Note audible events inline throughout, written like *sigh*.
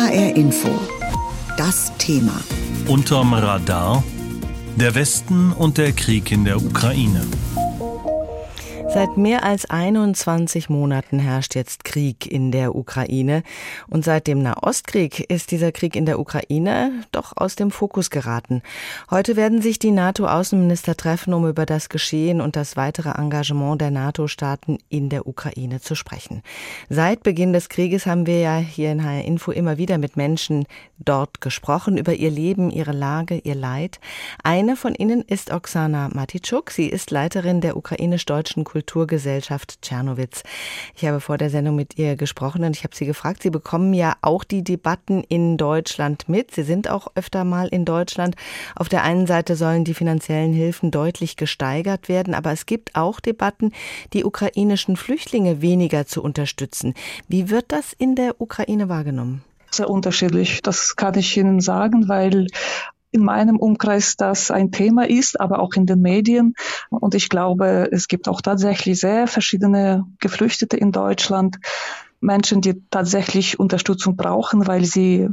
HR Info. Das Thema. Unterm Radar. Der Westen und der Krieg in der Ukraine. Seit mehr als 21 Monaten herrscht jetzt Krieg in der Ukraine. Und seit dem Nahostkrieg ist dieser Krieg in der Ukraine doch aus dem Fokus geraten. Heute werden sich die NATO-Außenminister treffen, um über das Geschehen und das weitere Engagement der NATO-Staaten in der Ukraine zu sprechen. Seit Beginn des Krieges haben wir ja hier in HR Info immer wieder mit Menschen dort gesprochen, über ihr Leben, ihre Lage, ihr Leid. Eine von ihnen ist Oksana Matitschuk. Sie ist Leiterin der ukrainisch-deutschen Kultur Kulturgesellschaft Tschernowitz. Ich habe vor der Sendung mit ihr gesprochen und ich habe sie gefragt, Sie bekommen ja auch die Debatten in Deutschland mit. Sie sind auch öfter mal in Deutschland. Auf der einen Seite sollen die finanziellen Hilfen deutlich gesteigert werden, aber es gibt auch Debatten, die ukrainischen Flüchtlinge weniger zu unterstützen. Wie wird das in der Ukraine wahrgenommen? Sehr unterschiedlich, das kann ich Ihnen sagen, weil in meinem Umkreis das ein Thema ist, aber auch in den Medien. Und ich glaube, es gibt auch tatsächlich sehr verschiedene Geflüchtete in Deutschland, Menschen, die tatsächlich Unterstützung brauchen, weil sie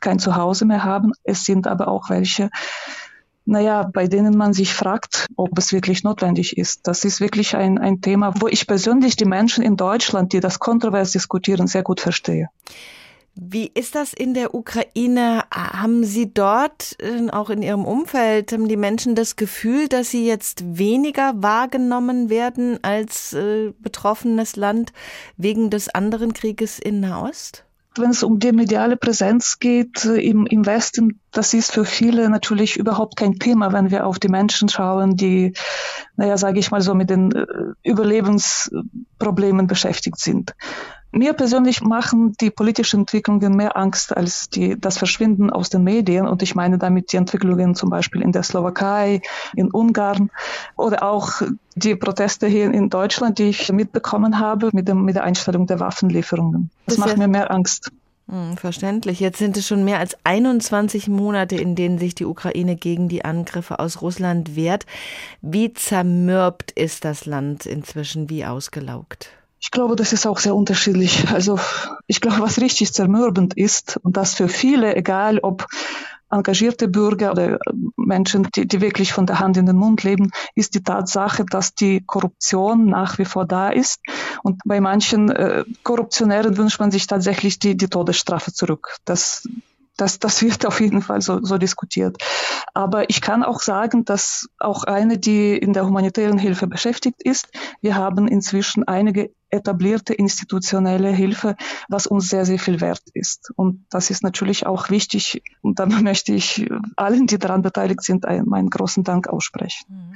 kein Zuhause mehr haben. Es sind aber auch welche, naja, bei denen man sich fragt, ob es wirklich notwendig ist. Das ist wirklich ein, ein Thema, wo ich persönlich die Menschen in Deutschland, die das kontrovers diskutieren, sehr gut verstehe. Wie ist das in der Ukraine? Haben Sie dort, äh, auch in Ihrem Umfeld, haben die Menschen das Gefühl, dass sie jetzt weniger wahrgenommen werden als äh, betroffenes Land wegen des anderen Krieges in Nahost? Wenn es um die mediale Präsenz geht äh, im, im Westen, das ist für viele natürlich überhaupt kein Thema, wenn wir auf die Menschen schauen, die, naja, sage ich mal so, mit den äh, Überlebensproblemen beschäftigt sind. Mir persönlich machen die politischen Entwicklungen mehr Angst als die, das Verschwinden aus den Medien. Und ich meine damit die Entwicklungen zum Beispiel in der Slowakei, in Ungarn oder auch die Proteste hier in Deutschland, die ich mitbekommen habe mit, dem, mit der Einstellung der Waffenlieferungen. Das, das macht mir mehr Angst. Hm, verständlich. Jetzt sind es schon mehr als 21 Monate, in denen sich die Ukraine gegen die Angriffe aus Russland wehrt. Wie zermürbt ist das Land inzwischen? Wie ausgelaugt? Ich glaube, das ist auch sehr unterschiedlich. Also ich glaube, was richtig zermürbend ist und das für viele, egal ob engagierte Bürger oder Menschen, die, die wirklich von der Hand in den Mund leben, ist die Tatsache, dass die Korruption nach wie vor da ist. Und bei manchen äh, Korruptionären wünscht man sich tatsächlich die, die Todesstrafe zurück. Das, das, das *laughs* wird auf jeden Fall so, so diskutiert. Aber ich kann auch sagen, dass auch eine, die in der humanitären Hilfe beschäftigt ist, wir haben inzwischen einige etablierte institutionelle Hilfe, was uns sehr, sehr viel wert ist. Und das ist natürlich auch wichtig. Und da *laughs* möchte ich allen, die daran beteiligt sind, meinen großen Dank aussprechen.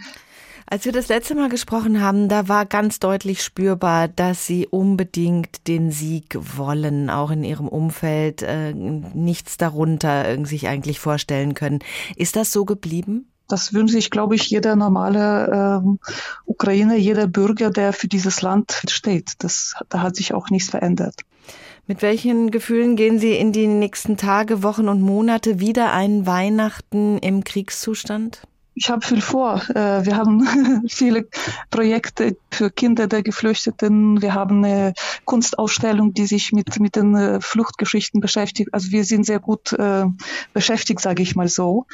Als wir das letzte Mal gesprochen haben, da war ganz deutlich spürbar, dass Sie unbedingt den Sieg wollen, auch in Ihrem Umfeld äh, nichts darunter sich eigentlich vorstellen können. Ist das so geblieben? Das wünscht sich, glaube ich, jeder normale äh, Ukrainer, jeder Bürger, der für dieses Land steht. Das, da hat sich auch nichts verändert. Mit welchen Gefühlen gehen Sie in die nächsten Tage, Wochen und Monate wieder ein Weihnachten im Kriegszustand? Ich habe viel vor. Äh, wir haben *laughs* viele Projekte für Kinder der Geflüchteten. Wir haben eine Kunstausstellung, die sich mit, mit den äh, Fluchtgeschichten beschäftigt. Also wir sind sehr gut äh, beschäftigt, sage ich mal so.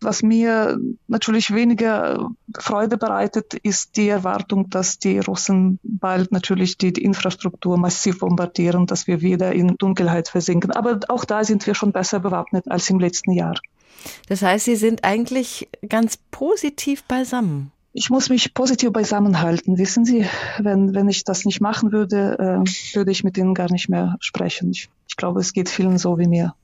Was mir natürlich weniger Freude bereitet, ist die Erwartung, dass die Russen bald natürlich die, die, Infrastruktur massiv bombardieren, dass wir wieder in Dunkelheit versinken. Aber auch da sind wir schon besser bewaffnet als im letzten Jahr. Das heißt, Sie sind eigentlich ganz positiv beisammen. Ich muss mich positiv beisammen halten. Wissen Sie, wenn, wenn ich das nicht machen würde, äh, würde ich mit Ihnen gar nicht mehr sprechen. Ich, ich glaube, es geht vielen so wie mir.